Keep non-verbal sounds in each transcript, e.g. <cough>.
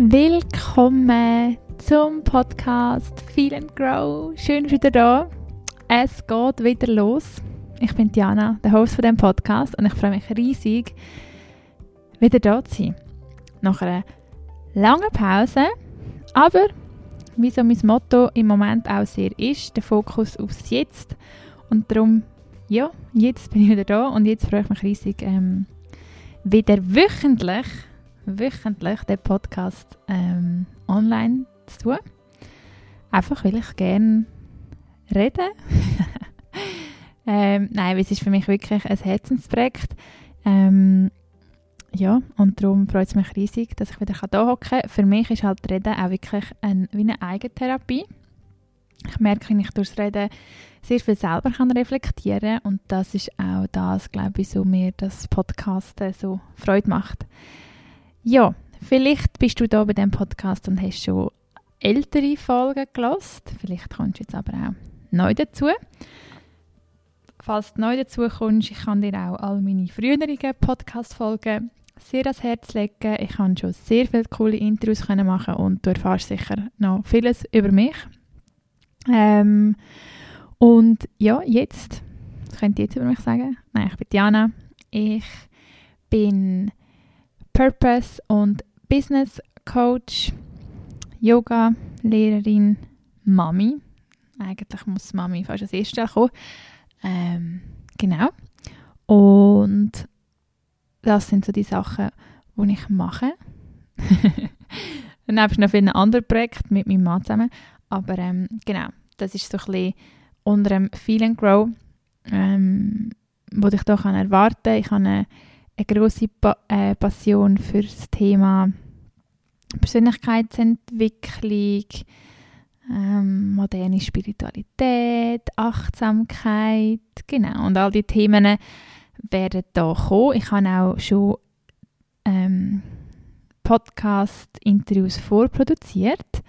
Willkommen zum Podcast Feel and Grow. Schön, dass wieder da. Es geht wieder los. Ich bin Diana, der Host von dem Podcast, und ich freue mich riesig, wieder da zu sein. Nach einer langen Pause, aber wie so mein Motto im Moment auch sehr ist, der Fokus aufs Jetzt. Und darum, ja, jetzt bin ich wieder da und jetzt freue ich mich riesig, ähm, wieder wöchentlich wöchentlich den Podcast ähm, online zu tun. Einfach weil ich gerne rede. <laughs> ähm, nein, es ist für mich wirklich ein Herzensprojekt. Ähm, ja, und darum freut es mich riesig, dass ich wieder hier hocken kann. Für mich ist halt Reden auch wirklich ein, wie eine Eigentherapie. Ich merke, wenn ich durchs Reden sehr viel selber kann reflektieren und das ist auch das, glaube ich, so mir das Podcasten so Freude macht. Ja, vielleicht bist du da bei dem Podcast und hast schon ältere Folgen gelost. Vielleicht kommst du jetzt aber auch neu dazu. Falls du neu dazu kommst, ich kann dir auch all meine früheren Podcast-Folgen sehr ans Herz legen. Ich kann schon sehr viele coole Intros machen und du erfährst sicher noch vieles über mich. Ähm, und ja, jetzt, was könnt ihr jetzt über mich sagen? Nein, ich bin Diana. Ich bin Purpose und Business Coach, Yoga Lehrerin, Mami. Eigentlich muss Mami fast als erstes kommen. Ähm, genau. Und das sind so die Sachen, die ich mache. <laughs> Dann habe ich noch viele andere Projekte mit meinem Mann zusammen. Aber ähm, genau, das ist so ein bisschen unter dem Feel and Grow, ähm, was ich hier erwarten kann. Ich habe eine eine große pa äh, Passion für das Thema Persönlichkeitsentwicklung, ähm, moderne Spiritualität, Achtsamkeit, genau. Und all die Themen werden da kommen. Ich habe auch schon ähm, Podcast-Interviews vorproduziert.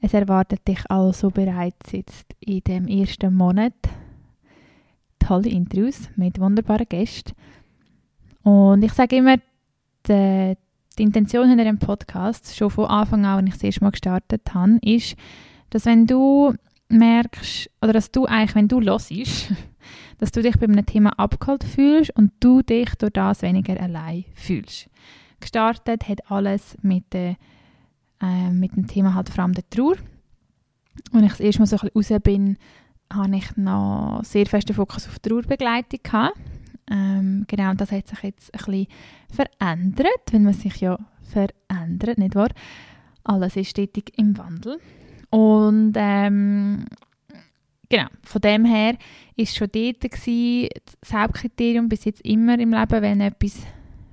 Es erwartet dich also bereits jetzt in dem ersten Monat tolle Interviews mit wunderbaren Gästen. Und ich sage immer, die, die Intention hinter dem Podcast, schon von Anfang an, als ich das erste Mal gestartet habe, ist, dass wenn du merkst, oder dass du eigentlich, wenn du hörst, <laughs> dass du dich bei einem Thema abgeholt fühlst und du dich durch das weniger allein fühlst. Gestartet hat alles mit, der, äh, mit dem Thema halt vor allem der Trauer. Als ich das erste Mal so ein bisschen raus bin, hatte ich noch sehr festen Fokus auf Trauerbegleitung. Gehabt. Ähm, genau, und das hat sich jetzt ein bisschen verändert, wenn man sich ja verändert, nicht wahr? Alles ist stetig im Wandel. Und ähm, genau, von dem her ist schon dort gewesen, das Hauptkriterium bis jetzt immer im Leben, wenn etwas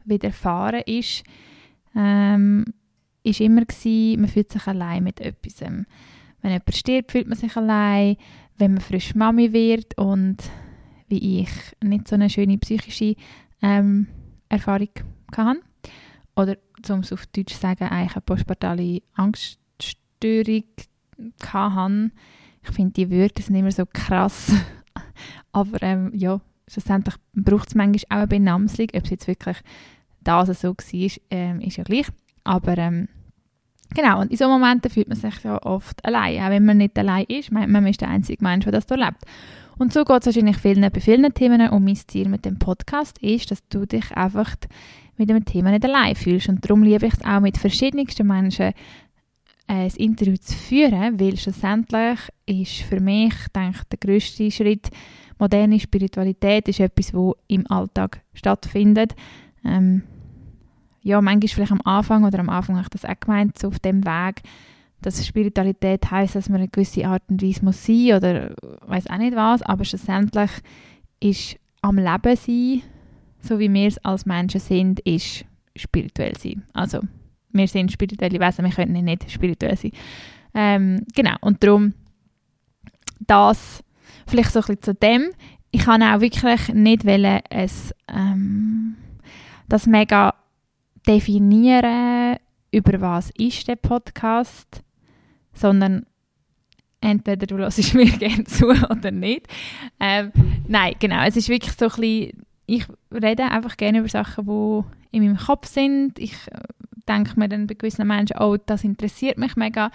widerfahren ist, ähm, ist immer gewesen, man fühlt sich allein mit etwas. Wenn jemand stirbt, fühlt man sich allein. Wenn man frisch Mami wird und wie ich nicht so eine schöne psychische ähm, Erfahrung hatte. Oder, um es auf Deutsch zu sagen, eigentlich eine postpartale Angststörung hatte. Ich finde die Wörter sind immer so krass. <laughs> Aber ähm, ja, schlussendlich braucht es manchmal auch eine Benamslung. Ob es jetzt wirklich das so war, ähm, ist ja gleich. Aber ähm, genau, und in solchen Momenten fühlt man sich ja oft allein. Auch wenn man nicht allein ist, man, man ist der einzige Mensch, der das erlebt. Und so geht es wahrscheinlich vielen, bei vielen Themen. Und mein Ziel mit dem Podcast ist, dass du dich einfach mit dem Thema nicht allein fühlst. Und darum liebe ich es auch mit verschiedensten Menschen, äh, ein Interview zu führen, weil schlussendlich ist für mich, denke ich, der grösste Schritt moderne Spiritualität ist etwas, wo im Alltag stattfindet. Ähm, ja, manchmal vielleicht am Anfang oder am Anfang habe ich das auch gemeint, so auf dem Weg, dass Spiritualität heißt, dass man eine gewisse Art und Weise muss sein oder weiß auch nicht was, aber schlussendlich ist am Leben sein, so wie wir es als Menschen sind, ist spirituell sein. Also wir sind spirituelle Wesen, wir können nicht spirituell sein. Ähm, genau, und darum das vielleicht so ein bisschen zu dem. Ich kann auch wirklich nicht wollen, es, ähm, das mega definieren, über was ist der Podcast sondern entweder du hörst <laughs> mir gerne zu oder nicht. Ähm, nein, genau, es ist wirklich so ein bisschen, ich rede einfach gerne über Sachen, die in meinem Kopf sind. Ich äh, denke mir dann bei gewissen Menschen, oh, das interessiert mich mega.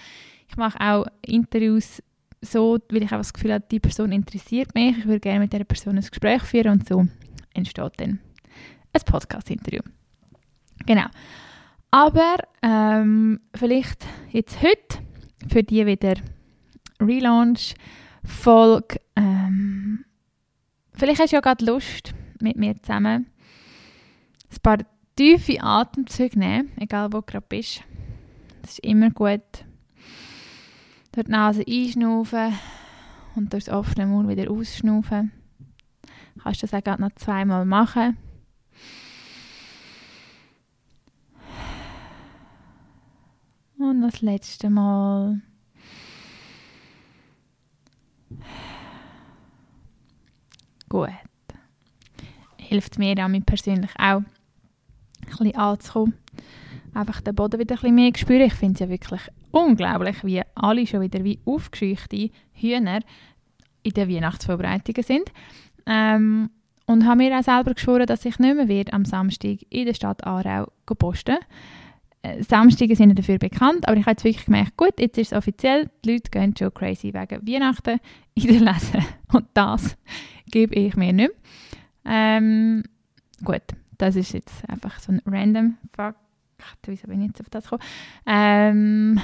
Ich mache auch Interviews so, weil ich auch das Gefühl habe, die Person interessiert mich. Ich würde gerne mit dieser Person ein Gespräch führen und so entsteht dann ein Podcast-Interview. Genau. Aber ähm, vielleicht jetzt heute für die wieder Relaunch-Folge. Ähm, vielleicht hast du ja gerade Lust, mit mir zusammen ein paar tiefe Atemzüge nehmen, egal wo du gerade bist. Das ist immer gut. Durch die Nase einschnaufen und durch das offene Mund wieder ausschnaufen. Du kannst das auch gerade noch zweimal machen. Und das letzte Mal. Gut. Hilft mir auch mir persönlich auch, ein bisschen anzukommen. Einfach den Boden wieder ein bisschen mehr spüren. Ich finde es ja wirklich unglaublich, wie alle schon wieder wie aufgescheuchte Hühner in den Weihnachtsvorbereitungen sind. Ähm, und habe mir auch selber geschworen, dass ich nicht mehr wird am Samstag in der Stadt Aarau posten äh, Samstage sind dafür bekannt, aber ich habe jetzt wirklich gemerkt, gut, jetzt ist es offiziell, die Leute gehen schon crazy wegen Weihnachten <laughs> in der Lesen und das gebe ich mir nicht mehr. Ähm, gut, das ist jetzt einfach so ein random Fakt. Wieso bin ich jetzt auf das gekommen? Ähm,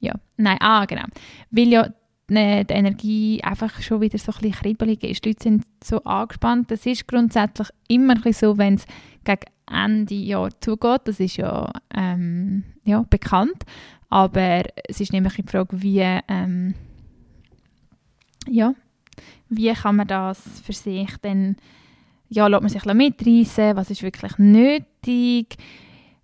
ja, nein, ah, genau. Weil ja die Energie einfach schon wieder so ein bisschen kribbelig ist. Die Leute sind so angespannt. Das ist grundsätzlich immer ein so, wenn es gegen Ende Jahr zugeht. Das ist ja, ähm, ja bekannt. Aber es ist nämlich die Frage, wie, ähm, ja, wie kann man das für sich dann, ja, lässt man sich mitreißen, was ist wirklich nötig,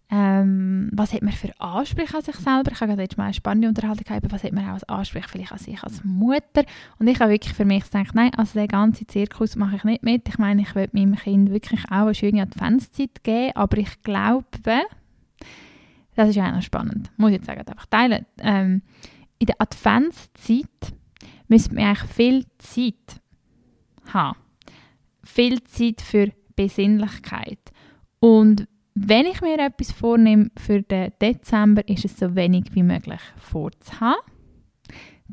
ähm, was hat man für Ansprüche an sich selber? Ich habe gerade jetzt mal eine spannende Unterhaltung gehabt, was hat man auch als Ansprüche vielleicht an sich als Mutter? Und ich habe wirklich für mich gedacht, nein, also den ganzen Zirkus mache ich nicht mit. Ich meine, ich will meinem Kind wirklich auch eine schöne Adventszeit geben, aber ich glaube, das ist ja auch noch spannend, muss ich jetzt sagen, einfach teilen. Ähm, in der Adventszeit müsste man eigentlich viel Zeit haben. Viel Zeit für Besinnlichkeit. Und wenn ich mir etwas vornehme für den Dezember, ist es so wenig wie möglich vorzuhaben,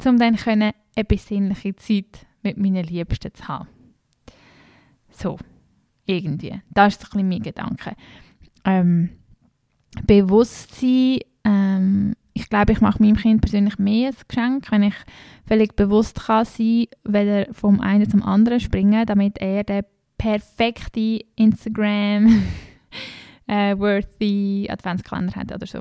um dann eine besinnliche Zeit mit meinen Liebsten zu haben. So, irgendwie. Das ist ein bisschen mein Gedanke. Ähm, Bewusstsein, ähm, ich glaube, ich mache meinem Kind persönlich mehr ein Geschenk, wenn ich völlig bewusst kann sein kann, weder vom einen zum anderen springen, damit er den perfekte Instagram <laughs> äh, worthy Adventskalender hat oder so.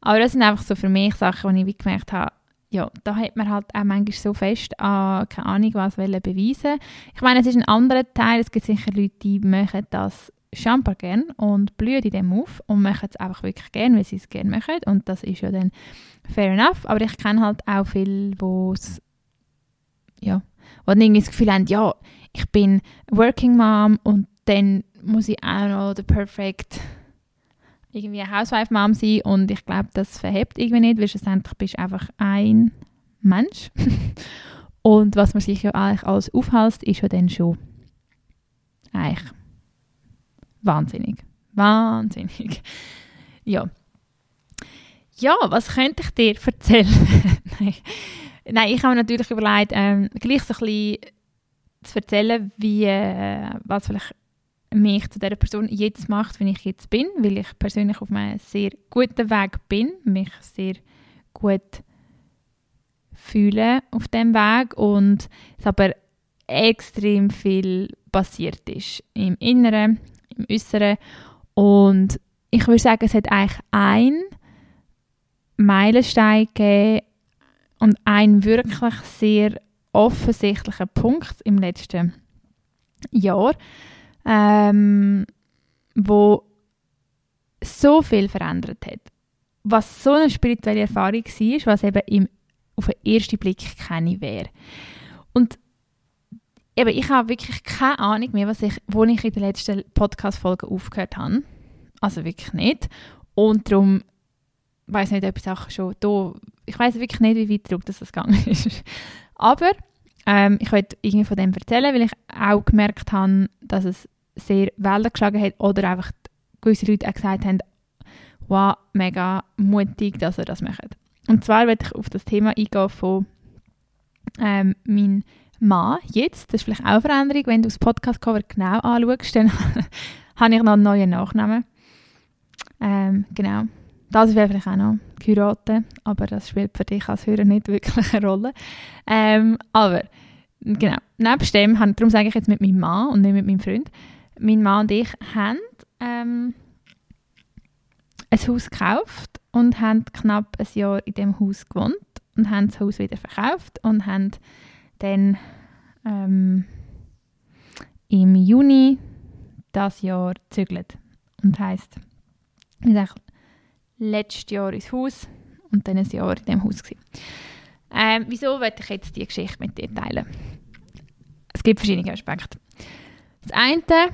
Aber das sind einfach so für mich Sachen, die ich gemerkt habe, ja, da hat man halt auch manchmal so fest an, keine Ahnung, was beweisen. Ich meine, es ist ein anderer Teil, es gibt sicher Leute, die machen das Champagner gern und blühen in dem auf und machen es einfach wirklich gern, weil sie es gerne machen. Und das ist ja dann fair enough, aber ich kenne halt auch viele, wo es ja, wo dann irgendwie das Gefühl haben, ja, ich bin Working Mom und dann muss ich auch noch der perfect irgendwie Housewife Mom sein und ich glaube, das verhebt irgendwie nicht, weil schlussendlich bist du einfach ein Mensch <laughs> und was man sich ja eigentlich alles aufhält, ist ja dann schon eigentlich wahnsinnig. Wahnsinnig. <laughs> Ja. Ja, was könnte ich dir erzählen? <laughs> Nein. Nein, ich habe mir natürlich überlegt, ähm, gleich so ein bisschen zu erzählen, wie, äh, was vielleicht mich zu der Person jetzt macht, wie ich jetzt bin, weil ich persönlich auf einem sehr guten Weg bin, mich sehr gut fühle auf dem Weg und es aber extrem viel passiert ist im Inneren, im Äußeren. Und ich würde sagen, es hat eigentlich ein Meilenstein gegeben und ein wirklich sehr offensichtlicher Punkt im letzten Jahr, ähm, wo so viel verändert hat. Was so eine spirituelle Erfahrung war, was eben im, auf den ersten Blick keine wäre. Und eben, ich habe wirklich keine Ahnung mehr, was ich, wo ich in der letzten Podcast-Folge aufgehört habe. Also wirklich nicht. Und darum weiß nicht, ob ich auch schon da, ich weiß wirklich nicht, wie weit zurück das gegangen ist. <laughs> Aber ähm, ich wollte irgendwie von dem erzählen, weil ich auch gemerkt habe, dass es sehr Wellen geschlagen hat oder einfach gewisse Leute auch gesagt haben, wow, mega mutig, dass ihr das macht. Und zwar werde ich auf das Thema eingehen von ähm, meinem Mann jetzt. Das ist vielleicht auch eine Veränderung. Wenn du das Podcast-Cover genau anschaust, dann <laughs> habe ich noch einen neuen Nachnamen. Ähm, genau. Das wäre vielleicht auch noch geheiratet, aber das spielt für dich als Hörer nicht wirklich eine Rolle. Ähm, aber, genau, nebst dem, darum sage ich jetzt mit meinem Mann und nicht mit meinem Freund, mein Mann und ich haben ähm, ein Haus gekauft und haben knapp ein Jahr in dem Haus gewohnt und haben das Haus wieder verkauft und haben dann ähm, im Juni das Jahr gezügelt. Und heisst, wir sind letztes Jahr ins Haus und dann ein Jahr in dem Haus. Ähm, wieso werde ich jetzt die Geschichte mit dir teilen? Es gibt verschiedene Aspekte. Das eine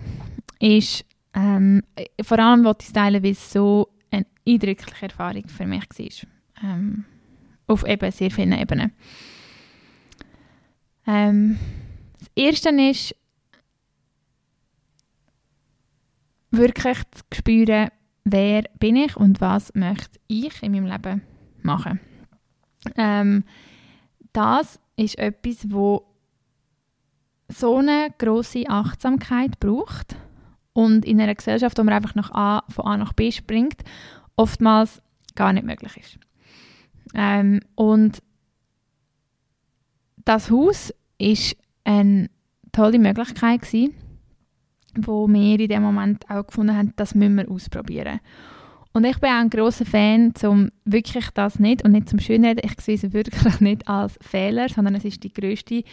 ist, ähm, vor allem wollte ich es teilen, weil es so eine eindrückliche Erfahrung für mich war. Ähm, auf eben sehr vielen Ebenen. Ähm, das erste ist, wirklich zu spüren, wer bin ich und was möchte ich in meinem Leben machen. Ähm, das ist etwas, wo so eine große Achtsamkeit braucht und in einer Gesellschaft, wo man einfach nach A, von A nach B springt, oftmals gar nicht möglich ist. Ähm, und das Haus ist eine tolle Möglichkeit gewesen, wo wir in dem Moment auch gefunden haben, das müssen wir ausprobieren. Und ich bin auch ein großer Fan, um wirklich das nicht und nicht zum Schönreden, ich sehe es wirklich <laughs> nicht als Fehler, sondern es ist die größte,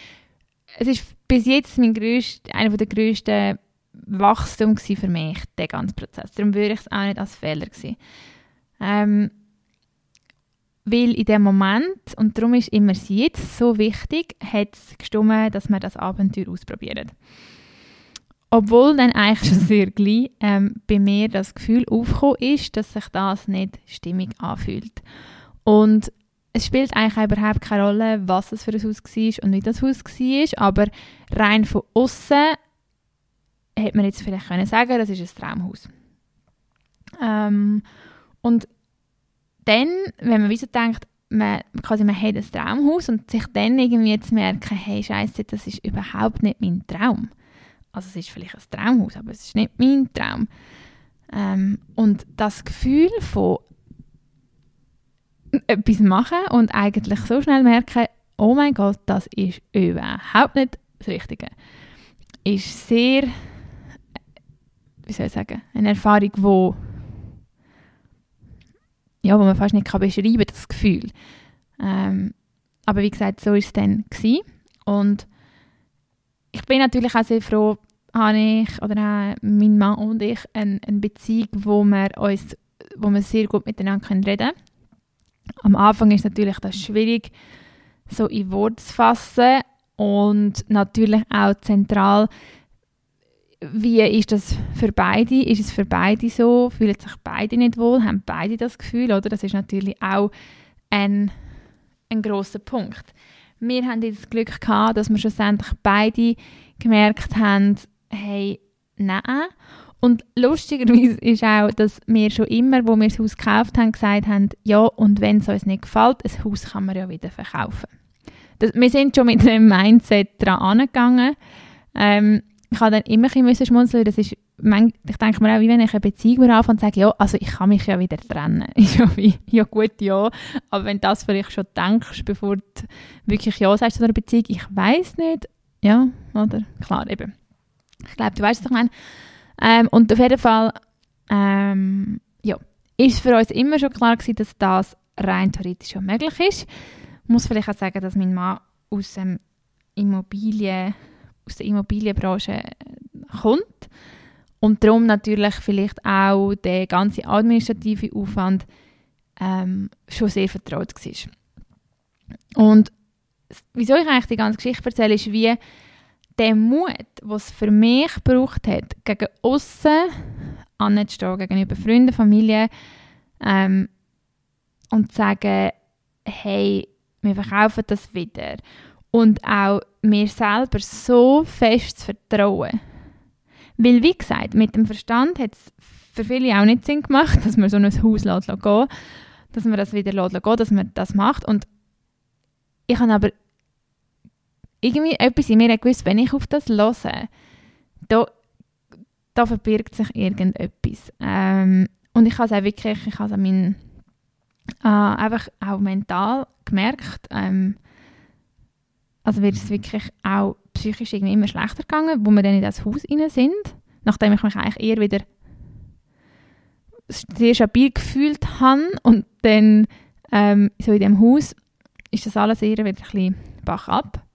es ist bis jetzt mein grösst, einer der grössten Wachstum für mich, der ganze Prozess. Darum würde ich es auch nicht als Fehler sehen. Ähm, weil in dem Moment, und darum ist immer es jetzt so wichtig, hat es gestimmt, dass wir das Abenteuer ausprobieren. Obwohl dann eigentlich schon sehr gleich ähm, bei mir das Gefühl aufgekommen ist, dass sich das nicht stimmig anfühlt. Und es spielt eigentlich überhaupt keine Rolle, was es für ein Haus war und wie das Haus war, aber rein von außen hätte man jetzt vielleicht können sagen, das ist ein Traumhaus. Ähm, und dann, wenn man wie so denkt, man, quasi man hat ein Traumhaus und sich dann irgendwie zu merken, hey Scheiße, das ist überhaupt nicht mein Traum also es ist vielleicht ein Traumhaus, aber es ist nicht mein Traum. Ähm, und das Gefühl von etwas machen und eigentlich so schnell merken, oh mein Gott, das ist überhaupt nicht das Richtige, ist sehr, wie soll ich sagen, eine Erfahrung, wo ja, wo man fast nicht kann beschreiben das Gefühl. Ähm, aber wie gesagt, so war es dann gewesen. und ich bin natürlich auch sehr froh, habe ich oder auch mein Mann und ich eine, eine Beziehung, wo wir uns, wo wir sehr gut miteinander reden können. Am Anfang ist natürlich das schwierig, so in Worte zu fassen und natürlich auch zentral, wie ist das für beide? Ist es für beide so? Fühlen sich beide nicht wohl? Haben beide das Gefühl? Oder? Das ist natürlich auch ein, ein großer Punkt. Wir haben das Glück gehabt, dass wir schlussendlich beide gemerkt haben, hey, nein. Und lustigerweise ist auch, dass wir schon immer, wo wir das Haus gekauft haben, gesagt haben, ja, und wenn es uns nicht gefällt, ein Haus kann man ja wieder verkaufen. Das, wir sind schon mit dem Mindset dran angegangen. Ähm, ich habe dann immer ein bisschen schmunzeln, das ist, ich denke mir auch, wie wenn ich eine Beziehung anfange und sage, ja, also ich kann mich ja wieder trennen. <laughs> Ja wie, ja gut, ja, aber wenn du das vielleicht schon denkst, bevor du wirklich ja sagst zu einer Beziehung, ich weiß nicht, ja, oder? Klar, eben. Ich glaube, du weißt, was ich meine. Ähm, und auf jeden Fall, ähm, ja, ist für uns immer schon klar gewesen, dass das rein theoretisch schon möglich ist. Ich muss vielleicht auch sagen, dass mein Mann aus, dem Immobilien, aus der Immobilienbranche kommt und darum natürlich vielleicht auch der ganze administrative Aufwand ähm, schon sehr vertraut war. Und wieso ich eigentlich die ganze Geschichte erzähle, ist, wie der Mut, was für mich gebraucht hat, gegen außen anzustehen, gegenüber Freunden, Familie ähm, und zu sagen, hey, wir verkaufen das wieder. Und auch mir selber so fest zu vertrauen. Weil, wie gesagt, mit dem Verstand hat es für viele auch nicht Sinn gemacht, dass man so ein Haus lässt, gehen dass man das wieder lässt, gehen dass man das macht. Und ich habe aber irgendwie etwas in mir gewusst, wenn ich auf das höre, da, da verbirgt sich irgendetwas. Ähm, und ich habe es auch wirklich, ich habe es äh, einfach auch mental gemerkt, ähm, also wird es wirklich auch psychisch irgendwie immer schlechter gegangen, wo wir dann in das Haus rein sind, nachdem ich mich eigentlich eher wieder sehr stabil gefühlt habe und dann ähm, so in dem Haus ist das alles eher wieder ein bisschen bach ab,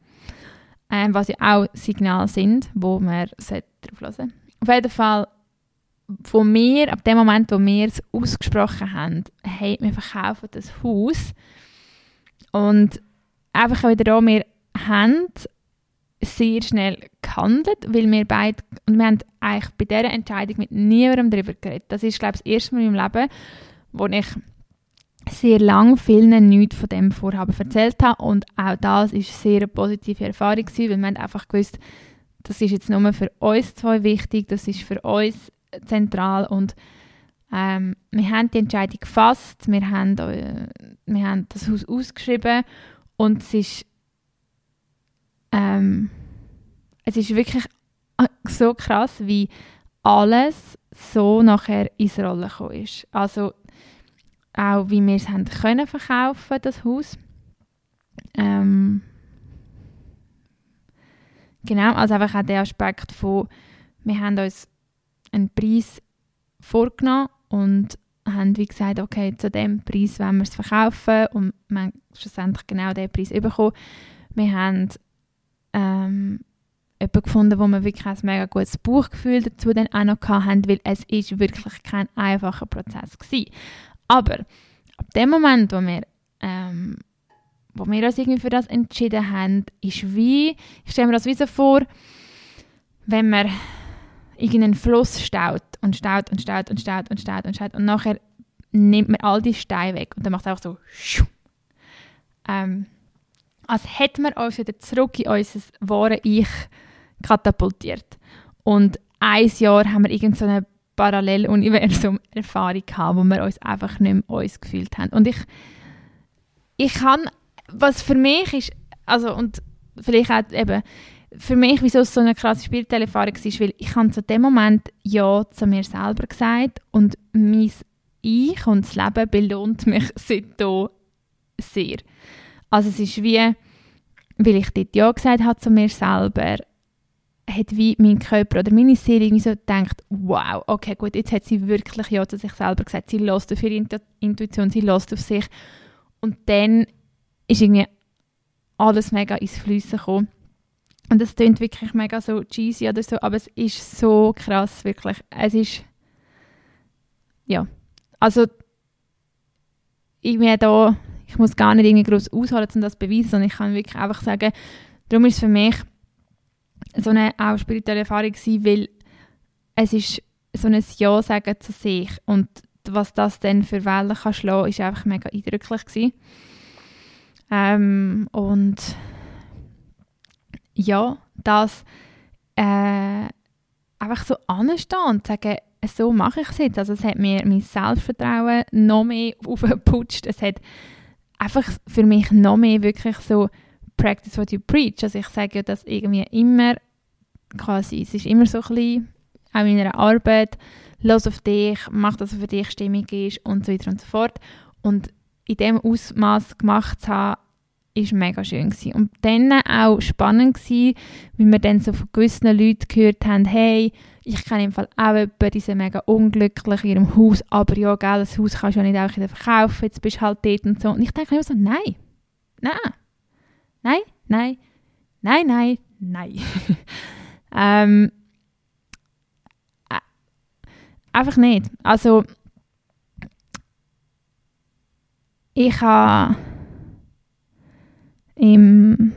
ähm, was ja auch Signale sind, wo man drauf hören Auf jeden Fall von mir, ab dem Moment, wo wir es ausgesprochen haben, hey, wir verkaufen das Haus. Und einfach wieder da, wir haben sehr schnell gehandelt, weil wir beide, und wir haben eigentlich bei dieser Entscheidung mit niemandem darüber geredet. Das ist, glaube ich, das erste Mal in meinem Leben, wo ich sehr lange vielen nichts von dem Vorhaben erzählt habe. Und auch das ist eine sehr positive Erfahrung weil wir haben einfach gewusst, das ist jetzt nur für uns zwei wichtig, das ist für uns zentral. Und ähm, wir haben die Entscheidung gefasst, wir haben, äh, wir haben das Haus ausgeschrieben. Und es ist ähm, es ist wirklich so krass, wie alles so nachher ins Rollen gekommen ist. Also auch wie wir es haben können verkaufen, das Haus. Ähm, genau, also einfach auch der Aspekt von, wir haben uns einen Preis vorgenommen und haben wie gesagt, okay, zu dem Preis wollen wir es verkaufen und wir haben schlussendlich genau den Preis bekommen. Wir haben ähm, jemanden gefunden, wo wir wirklich ein mega gutes Buchgefühl dazu dann auch noch hatten, weil es ist wirklich kein einfacher Prozess war. Aber ab dem Moment, wo wir, ähm, wo wir uns irgendwie für das entschieden haben, ist wie, ich stelle mir das wie so vor, wenn man irgendeinen Fluss staut und staut und staut und staut und staut und staut und nachher nimmt man all die Steine weg und dann macht es einfach so ähm, als hätte man uns wieder zurück in unser wahre Ich katapultiert. Und ein Jahr haben wir irgendeine so Paralleluniversum-Erfahrung <laughs> gehabt, wo wir uns einfach nicht mehr uns gefühlt haben. Und ich, ich kann, was für mich ist, also und vielleicht auch eben, für mich, wieso es so eine krasse spirituelle Erfahrung war, weil ich habe zu dem Moment Ja zu mir selber gesagt und mein Ich und das Leben belohnt mich <laughs> seitdem sehr. Also es ist wie, weil ich dort Ja gesagt habe zu mir selber, hat wie mein Körper oder meine Seele irgendwie so gedacht, wow, okay, gut, jetzt hat sie wirklich Ja zu sich selber gesagt. Sie lässt auf ihre Intuition, sie lässt auf sich. Und dann ist irgendwie alles mega ins Fließen gekommen. Und es klingt wirklich mega so cheesy oder so, aber es ist so krass, wirklich. Es ist, ja, also ich mir da ich muss gar nicht irgendwie groß ausholen, um das zu beweisen, sondern ich kann wirklich einfach sagen, darum ist es für mich so eine auch spirituelle Erfahrung gewesen, weil es ist so ein Ja sagen zu sich und was das dann für Wellen kann schlagen, ist einfach mega eindrücklich gewesen. Ähm, und ja, das äh, einfach so anstehen und sagen, so mache ich es jetzt. Also es hat mir mein Selbstvertrauen noch mehr <laughs> aufgeputscht. Es hat einfach für mich noch mehr wirklich so practice what you preach. Also ich sage ja das irgendwie immer quasi, es ist immer so ein bisschen, auch in meiner Arbeit, los auf dich, mach das, was für dich stimmig ist und so weiter und so fort. Und in dem Ausmaß gemacht zu haben, ist mega schön gewesen. Und dann auch spannend gewesen, wie wir dann so von gewissen Leuten gehört haben, hey, ich kenne im Fall auch jemanden, die sind mega unglücklich in ihrem Haus, aber ja, gell, das Haus kannst du ja nicht auch wieder verkaufen, jetzt bist du halt dort und so. Und ich denke immer so, nein, nein, nein, nein, nein, nein, nein. <laughs> ähm, äh, einfach nicht. Also, ich habe im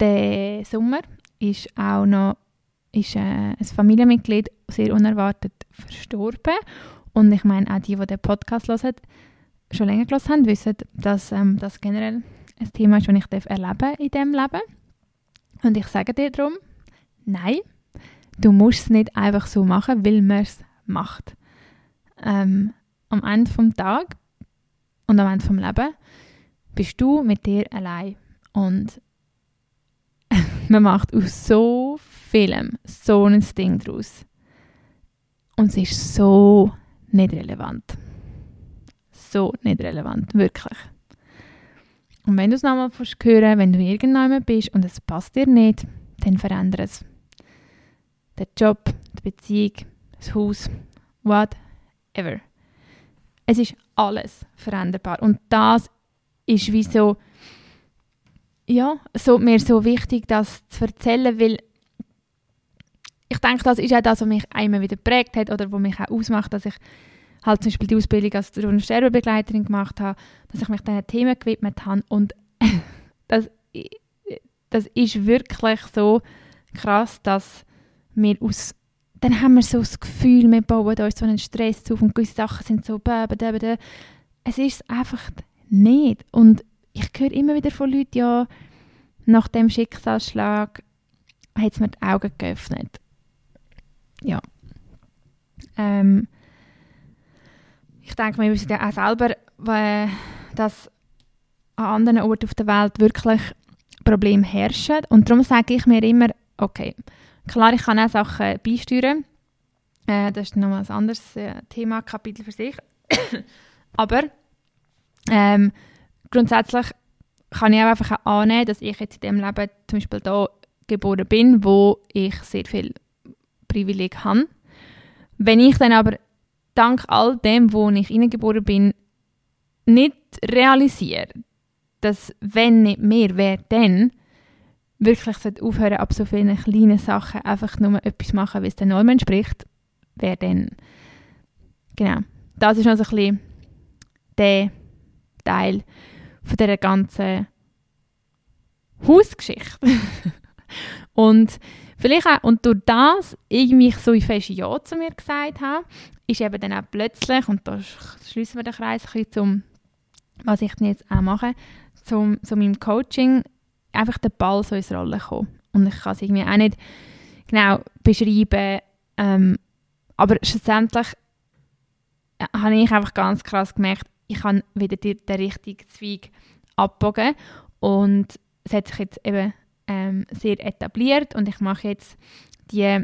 der Sommer ist auch noch ist, äh, ein Familienmitglied sehr unerwartet verstorben. Und ich meine, auch die, die den Podcast hören, schon länger gehört haben, wissen, dass ähm, das generell ein Thema ist, das ich erleben in diesem Leben. Und ich sage dir darum, nein, du musst es nicht einfach so machen, weil man es macht. Ähm, am Ende vom Tag und am Ende vom Leben bist du mit dir allein und <laughs> man macht aus so vielem so ein Ding draus. Und es ist so nicht relevant. So nicht relevant, wirklich. Und wenn du es nochmal hören wenn du irgendjemand bist und es passt dir nicht, dann verändere es. Der Job, die Beziehung, das Haus, whatever. Es ist alles veränderbar. Und das ist wie so, ja, so, mir so wichtig, das zu erzählen, weil ich denke, das ist auch das, was mich einmal wieder geprägt hat oder was mich auch ausmacht, dass ich halt zum Beispiel die Ausbildung als Sterbebegleiterin gemacht habe, dass ich mich diesen Themen gewidmet habe und <laughs> das, das ist wirklich so krass, dass wir aus dann haben wir so das Gefühl, wir bauen uns so einen Stress auf und gewisse Sachen sind so bäh. Es ist einfach nicht. Und ich höre immer wieder von Leuten, ja, nach dem Schicksalsschlag hat es mir die Augen geöffnet ja. Ähm, ich denke, wir wissen ja auch selber, dass an anderen Orten auf der Welt wirklich Probleme herrschen. Und darum sage ich mir immer, okay, klar, ich kann auch Sachen beisteuern. Äh, das ist nochmal ein anderes äh, Thema, Kapitel für sich. <coughs> Aber ähm, grundsätzlich kann ich auch einfach annehmen, dass ich jetzt in dem Leben zum Beispiel da geboren bin, wo ich sehr viel Privileg habe. Wenn ich dann aber dank all dem, wo ich hineingeboren bin, nicht realisiere, dass wenn nicht mehr, wer dann wirklich aufhören ab so vielen kleinen Sachen einfach nur etwas machen, wie es der Norm entspricht, wer dann. Genau. Das ist noch so ein bisschen der Teil von dieser ganzen Hausgeschichte. <laughs> Und Vielleicht auch, und durch das irgendwie so fest Ja zu mir gesagt habe, ist eben dann auch plötzlich, und da schließen wir den Kreis ein bisschen zum, was ich jetzt auch mache, zum, zu meinem Coaching, einfach der Ball so ins Rollen kommen. Und ich kann es irgendwie auch nicht genau beschreiben, ähm, aber schlussendlich äh, habe ich einfach ganz krass gemerkt, ich habe wieder den, den richtigen Zweig abgebogen und es hat sich jetzt eben ähm, sehr etabliert und ich mache jetzt die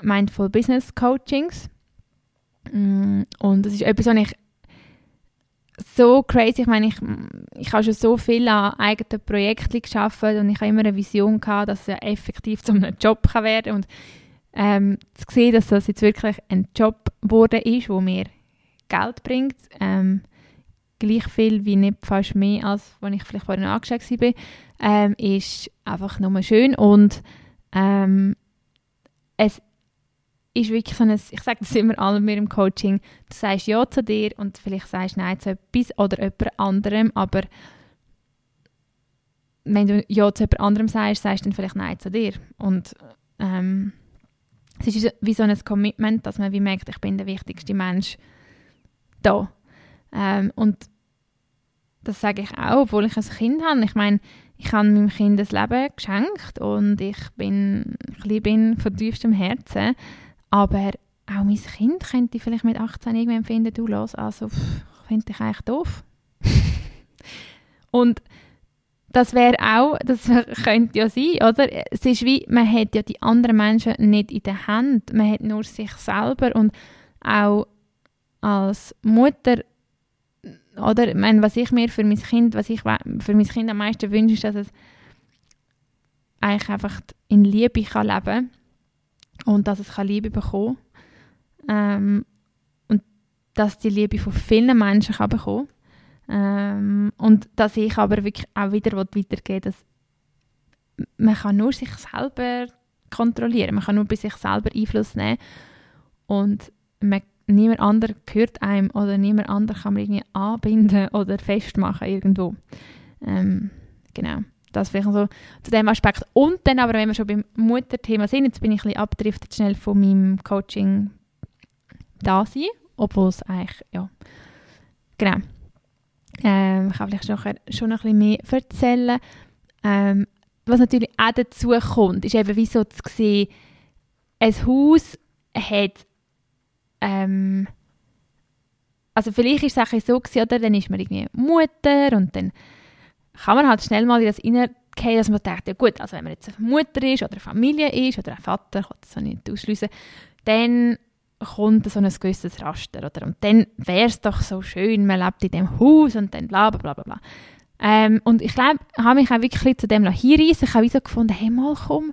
Mindful Business Coachings. Mm, und das ist etwas, was ich so crazy, ich meine, ich, ich habe schon so viel an eigenen Projekten geschafft und ich habe immer eine Vision gehabt, dass es effektiv zu einem Job werden kann und ähm, zu sehen, dass das jetzt wirklich ein Job geworden ist, wo mir Geld bringt, ähm, gleich viel wie nicht fast mehr, als wenn ich vielleicht vorhin angeschaut war, ähm, ist einfach nur schön und ähm, es ist wirklich so ein, ich sage das immer allen mir im Coaching, du sagst Ja zu dir und vielleicht sagst Nein zu etwas oder jemand anderem, aber wenn du Ja zu jemand anderem sagst, sagst du dann vielleicht Nein zu dir und ähm, es ist wie so ein Commitment, dass man wie merkt, ich bin der wichtigste Mensch da. Ähm, und das sage ich auch, obwohl ich ein Kind habe. Ich meine, ich habe meinem Kind das Leben geschenkt und ich bin, ich bin von tiefstem Herzen. Aber auch mein Kind könnte vielleicht mit 18 irgendwann finden, du los, also finde ich eigentlich doof. <laughs> und das wäre auch, das <laughs> könnte ja sein, oder? Es ist wie, man hat ja die anderen Menschen nicht in der Hand, man hat nur sich selber und auch als Mutter oder ich meine, was ich mir für mein Kind, was ich für mein Kind am meisten wünsche, ist, dass es eigentlich einfach in Liebe kann leben und dass es kann Liebe bekommen. Ähm, und dass die Liebe von vielen Menschen kann bekommen. Ähm, und dass ich aber wirklich auch wieder weitergeben dass man kann nur sich selber kontrollieren, man kann nur bei sich selber Einfluss nehmen und man niemand anderer gehört einem oder niemand anderer kann man irgendwie anbinden oder festmachen irgendwo. Ähm, genau. Das vielleicht so zu dem Aspekt. Und dann aber, wenn wir schon beim Mutterthema sind, jetzt bin ich ein bisschen abgedriftet schnell von meinem Coaching da sein, obwohl es eigentlich, ja, genau. Ähm, ich kann vielleicht schon, schon noch ein bisschen mehr erzählen. Ähm, was natürlich auch dazu kommt, ist eben wie so zu sehen, ein Haus hat, ähm, also vielleicht ist es so gewesen, oder? Dann ist man irgendwie Mutter und dann kann man halt schnell mal in das reingehen, dass man denkt, ja gut, also wenn man jetzt eine Mutter ist oder eine Familie ist oder ein Vater, ich das nicht ausschliessen, dann kommt so ein gewisses Raster, oder? Und dann wäre es doch so schön, man lebt in dem Haus und dann bla bla bla bla. Ähm, und ich glaube, habe mich auch wirklich zu dem hinreissen. Ich habe so gefunden, hey mal komm,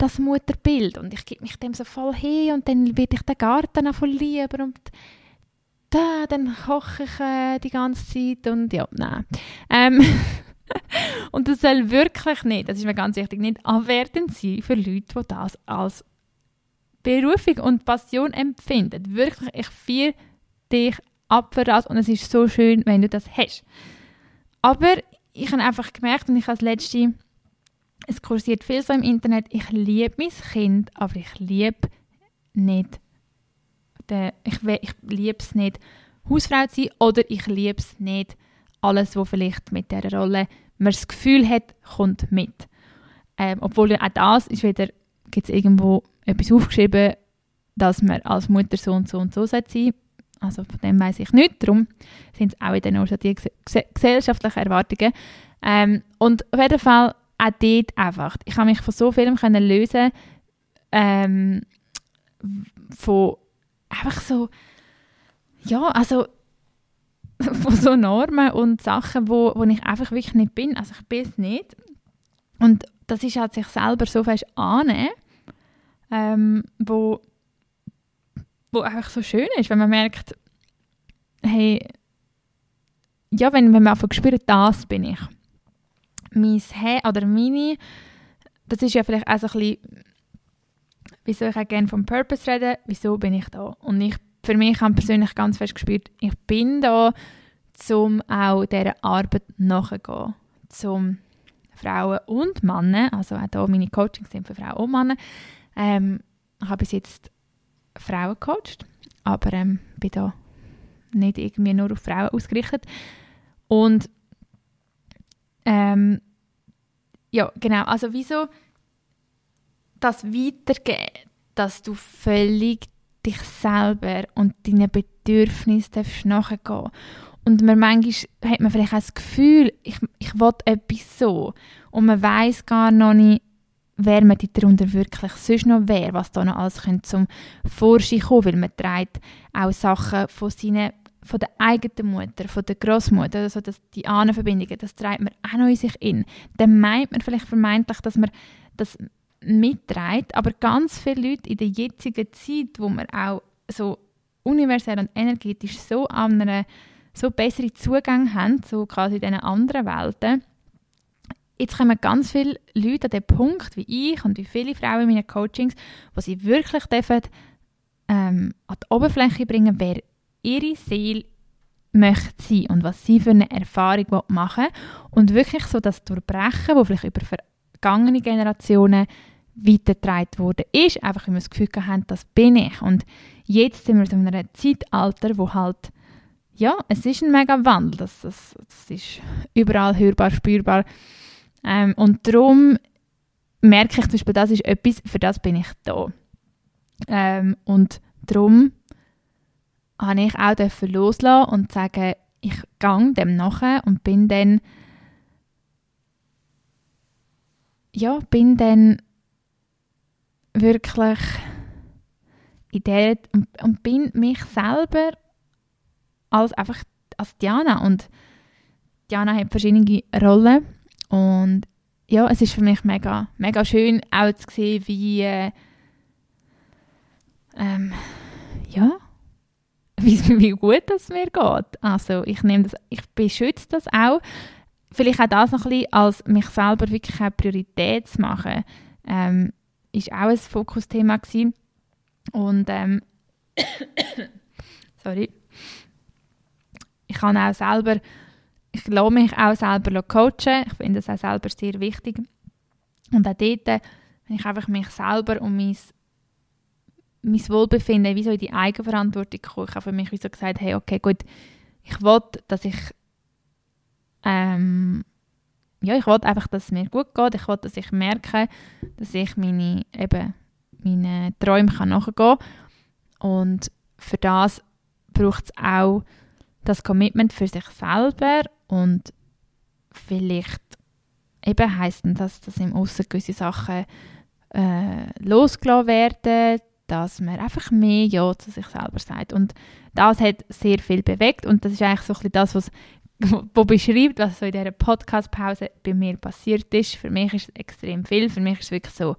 das Mutterbild. Und ich gebe mich dem so voll hin und dann werde ich den Garten auch voll lieber und da, dann koche ich äh, die ganze Zeit und ja, nein. Ähm, <laughs> und das soll wirklich nicht, das ist mir ganz wichtig, nicht abwertend sein für Leute, die das als Berufung und Passion empfinden. Wirklich, ich feiere dich ab für das und es ist so schön, wenn du das hast. Aber ich habe einfach gemerkt und ich als letzte, es kursiert viel so im Internet, ich liebe mein Kind, aber ich liebe nicht, den, ich, ich liebe es nicht, Hausfrau zu sein oder ich liebe es nicht, alles, was vielleicht mit dieser Rolle man das Gefühl hat, kommt mit. Ähm, obwohl auch das ist wieder, gibt es irgendwo etwas aufgeschrieben, dass man als Mutter so und so und so sein sollte. Also von dem weiß ich nicht. Darum sind es auch wieder nur so die gesellschaftlichen Erwartungen. Ähm, und auf jeden Fall auch dort einfach. Ich habe mich von so vielem können lösen ähm, von einfach so ja, also <laughs> von so Normen und Sachen, wo, wo ich einfach wirklich nicht bin. Also ich bin es nicht. Und das ist halt sich selber so fest annehmen, ähm, wo, wo einfach so schön ist, wenn man merkt, hey, ja, wenn, wenn man einfach spürt, das bin ich. Mein He oder meine, das ist ja vielleicht auch so ein bisschen, wieso ich auch gerne vom Purpose reden, wieso bin ich da? Und ich für mich habe ich persönlich ganz fest gespürt, ich bin da, um auch dieser Arbeit nachzugehen. Um Frauen und Männer, also auch hier meine Coachings sind für Frauen und Männer. Ähm, ich habe bis jetzt Frauen gecoacht, aber ähm, bin da nicht irgendwie nur auf Frauen ausgerichtet. Und ähm, ja, genau, also wieso das Weitergehen, dass du völlig dich selber und deinen Bedürfnissen nachgehen Und man manchmal hat man vielleicht auch das Gefühl, ich, ich will etwas so. Und man weiß gar noch nicht, wer man darunter wirklich sonst noch wäre, was da noch alles zum Vorschein kommen, weil man trägt auch Sachen von seinen von der eigenen Mutter, von der Großmutter, also das, die Ahnenverbindungen, das trägt man auch noch in sich in. Dann meint man vielleicht vermeintlich, dass man das mitträgt, aber ganz viele Leute in der jetzigen Zeit, wo man auch so universell und energetisch so andere, so bessere Zugang haben zu quasi diesen anderen Welten, jetzt kommen ganz viele Leute an den Punkt, wie ich und wie viele Frauen in meinen Coachings, wo sie wirklich dürfen, ähm, an die Oberfläche bringen, wer ihre Seele möchte sein und was sie für eine Erfahrung machen will. Und wirklich so das Durchbrechen, wo vielleicht über vergangene Generationen weitergetragen worden ist, einfach wir das Gefühl haben, das bin ich. Und jetzt sind wir in einem Zeitalter, wo halt, ja, es ist ein mega Wandel, das, das, das ist überall hörbar, spürbar. Ähm, und darum merke ich zum Beispiel, das ist etwas, für das bin ich da. Ähm, und darum habe ich auch loslassen und sagen, ich gehe dem nachher und bin dann ja, bin dann wirklich in der und, und bin mich selber als einfach als Diana. Und Diana hat verschiedene Rollen. Und ja, es ist für mich mega, mega schön auch zu sehen, wie äh, ähm, ja, wie, gut es mir geht. Also ich nehme das, ich beschütze das auch. Vielleicht auch das noch ein bisschen, als mich selber wirklich eine Priorität zu machen. Ähm, ist auch ein Fokusthema gewesen. Und ähm, <coughs> sorry, ich kann auch selber, ich lasse mich auch selber coachen. Ich finde das auch selber sehr wichtig. Und auch dort, wenn ich einfach mich selber um mein, mein Wohlbefinden wie so in die Eigenverantwortung komme, ich habe für mich wie so gesagt, hey, okay, gut, ich will, dass ich ähm, ja, ich wollte einfach, dass es mir gut geht. Ich wollte, dass ich merke, dass ich meine, eben, meinen Träumen nachgehen kann. Und für das braucht es auch das Commitment für sich selber und vielleicht eben heisst das, dass im Aussen gewisse Sachen äh, losgelassen werden, dass man einfach mehr Ja zu sich selber sagt. Und das hat sehr viel bewegt und das ist eigentlich so ein das, was <laughs> wo beschreibt, was so in dieser Podcast-Pause bei mir passiert ist. Für mich ist es extrem viel. Für mich ist es wirklich so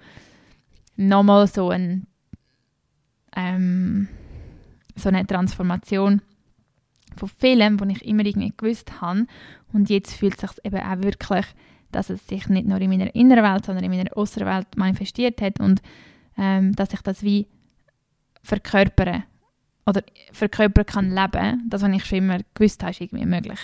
nochmal so, ein, ähm, so eine Transformation von vielem, was ich immer irgendwie gewusst habe. Und jetzt fühlt es sich eben auch wirklich, dass es sich nicht nur in meiner inneren Welt, sondern in meiner äußeren Welt manifestiert hat und ähm, dass ich das wie verkörpere oder verkörpern kann leben. Das, was ich schon immer gewusst habe, ist irgendwie möglich.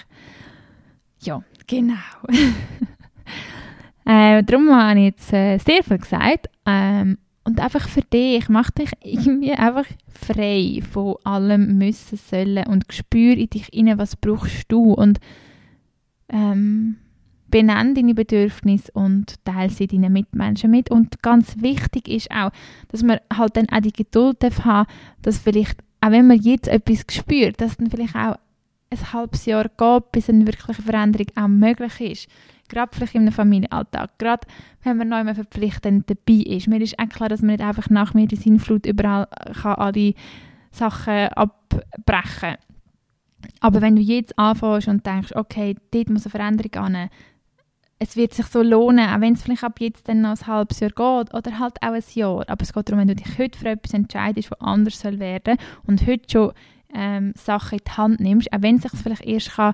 Ja, genau. <laughs> äh, darum habe ich jetzt äh, sehr viel gesagt. Ähm, und einfach für dich, mach dich <laughs> irgendwie einfach frei von allem müssen, sollen und spür in dich rein, was brauchst du und ähm, benenn deine Bedürfnisse und teile sie deinen Mitmenschen mit. Und ganz wichtig ist auch, dass man halt dann auch die Geduld haben dass vielleicht, auch wenn man jetzt etwas spürt, dass dann vielleicht auch ein halbes Jahr geht, bis eine wirkliche Veränderung auch möglich ist. Gerade vielleicht einem Familienalltag, gerade wenn man noch einmal verpflichtend dabei ist. Mir ist auch klar, dass man nicht einfach nach mir die Sinnflut überall kann alle Sachen abbrechen kann. Aber wenn du jetzt anfängst und denkst, okay, dort muss eine Veränderung an, es wird sich so lohnen, auch wenn es vielleicht ab jetzt dann noch ein halbes Jahr geht oder halt auch ein Jahr. Aber es geht darum, wenn du dich heute für etwas entscheidest, was anders soll werden und heute schon ähm, Sachen in die Hand nimmst, auch wenn es sich vielleicht erst kann,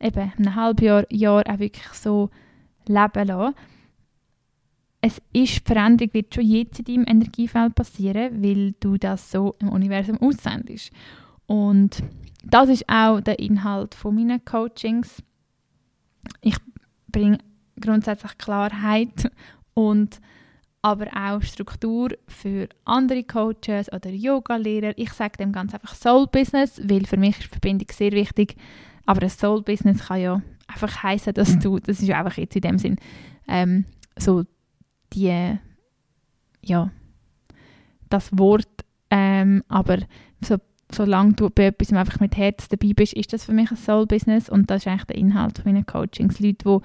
eben ein halbes Jahr, Jahr auch wirklich so leben lassen. Es ist, Veränderung wird schon jetzt in deinem Energiefeld passieren, weil du das so im Universum aussendest. Und das ist auch der Inhalt von meinen Coachings. Ich bringe grundsätzlich Klarheit <laughs> und aber auch Struktur für andere Coaches oder Yoga-Lehrer. Ich sage dem ganz einfach Soul-Business, weil für mich ist Verbindung sehr wichtig. Aber ein Soul-Business kann ja einfach heißen, dass du, das ist einfach jetzt in dem Sinn, ähm, so die, ja, das Wort, ähm, aber so, solange du bei etwas einfach mit Herz dabei bist, ist das für mich ein Soul-Business und das ist eigentlich der Inhalt meiner Coachings. Leute, die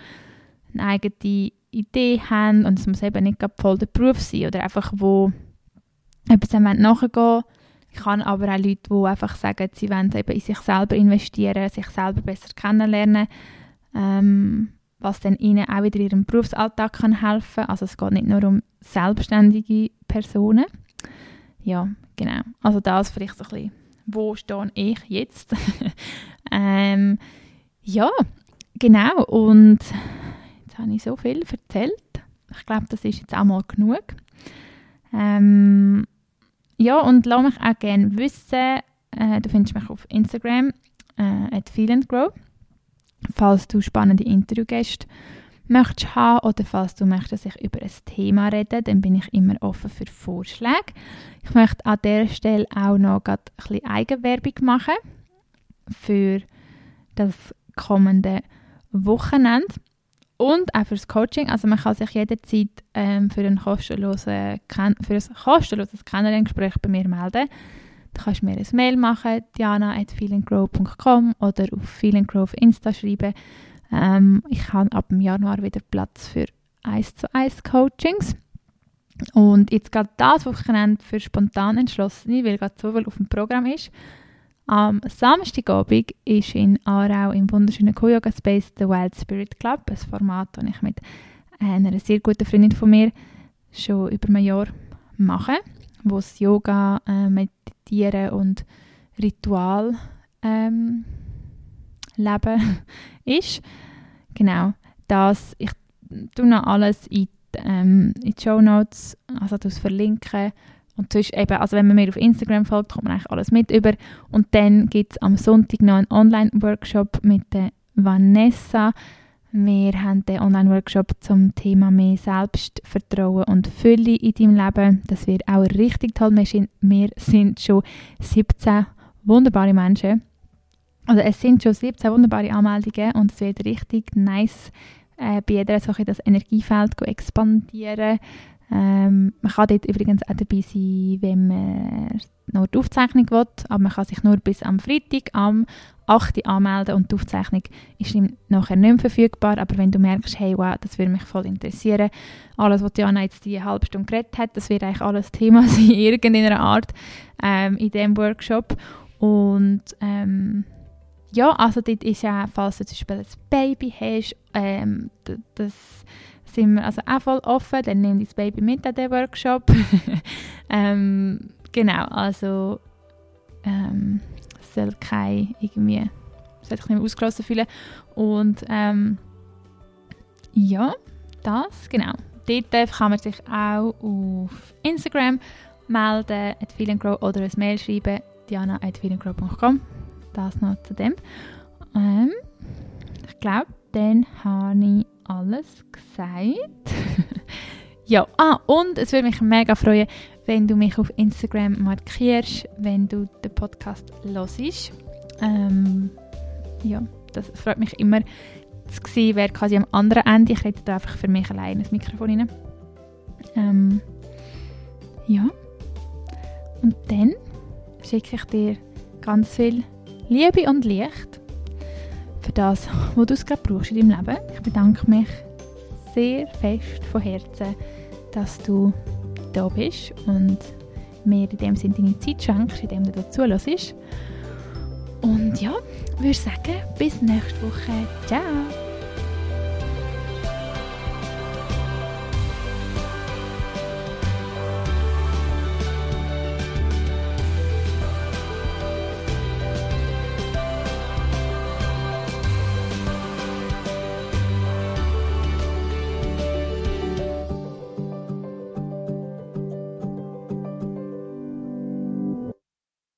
eine eigene Idee haben und es muss eben nicht voll der Beruf sein oder einfach, wo etwas nachgehen wollen. Ich kann aber auch Leute, die einfach sagen, sie wollen eben in sich selber investieren, sich selber besser kennenlernen, ähm, was dann ihnen auch wieder in ihrem Berufsalltag kann helfen Also es geht nicht nur um selbstständige Personen. Ja, genau. Also das vielleicht so ein bisschen, wo stehe ich jetzt? <laughs> ähm, ja, genau. Und habe ich so viel erzählt. Ich glaube, das ist jetzt auch mal genug. Ähm, ja, und lass mich auch gerne wissen, äh, du findest mich auf Instagram, äh, at Grow, falls du spannende Interviewgäste möchtest haben oder falls du möchtest, dass ich über ein Thema rede, dann bin ich immer offen für Vorschläge. Ich möchte an dieser Stelle auch noch ein bisschen Eigenwerbung machen für das kommende Wochenende. Und auch fürs Coaching. Also man kann sich jederzeit ähm, für, ein kostenloses, für ein kostenloses Kennenlerngespräch bei mir melden. Du kannst mir ein Mail machen, diana.feelinggrow.com oder auf feelinggrow auf Insta schreiben. Ähm, ich habe ab dem Januar wieder Platz für 1 zu 1 Coachings. Und jetzt gerade das Wochenende für spontan entschlossene, weil gerade so viel auf dem Programm ist, am Samstagabend ist in Aarau im wunderschönen Koyoga Space The Wild Spirit Club, ein Format, das ich mit einer sehr guten Freundin von mir schon über ein Jahr mache, wo es Yoga, äh, Meditieren und Ritual ähm, Leben <laughs> ist. Genau, das, ich tue noch alles in die, ähm, in die Show Notes, also das verlinken und sonst eben, also wenn man mir auf Instagram folgt, kommt man eigentlich alles mit über. Und dann gibt es am Sonntag noch einen Online-Workshop mit der Vanessa. Wir haben den Online-Workshop zum Thema mehr Selbstvertrauen und Fülle in deinem Leben. Das wird auch richtig toll. Wir sind, schon 17 wunderbare Menschen. Also es sind schon 17 wunderbare Anmeldungen und es wird richtig nice äh, bei jeder so das Energiefeld expandieren Ähm, man kann dort übrigens auch dabei sein, wenn man nur die Aufzeichnung will, aber man kann sich nur bis am Freitag am 8. anmelden und die Aufzeichnung ist nachher nicht mehr verfügbar, aber wenn du merkst, hey, wow, das würde mich voll interessieren, alles, was Diana jetzt die halbe Stunde geredet hat, das wird eigentlich alles Thema <laughs> sein, in irgendeiner Art, ähm, in diesem Workshop und ähm, ja, also dort ist ja, falls du zum Beispiel ein Baby hast, ähm, das sind wir also auch voll offen, dann nimm dein Baby mit an den Workshop. <laughs> ähm, genau, also ähm, soll kein irgendwie, soll sich nicht mehr ausgeschlossen fühlen. Und ähm, ja, das, genau. Dort kann man sich auch auf Instagram melden, at feelinggrow oder ein Mail schreiben, diana at feelinggrow.com. Das noch zu dem. Ähm, ich glaube, dann habe ich alles gesagt. <laughs> ja, ah, und es würde mich mega freuen, wenn du mich auf Instagram markierst, wenn du den Podcast hörst. Ähm, ja, das freut mich immer zu sehen, wer quasi am anderen Ende. Ich rede da einfach für mich allein ins Mikrofon rein. Ähm, ja. Und dann schicke ich dir ganz viel Liebe und Licht für das, was du gerade brauchst in deinem Leben. Ich bedanke mich sehr fest von Herzen, dass du da bist und mir in dem Sinne deine Zeit schenkst, indem du dazu hörst. Und ja, würde sagen, bis nächste Woche. Ciao!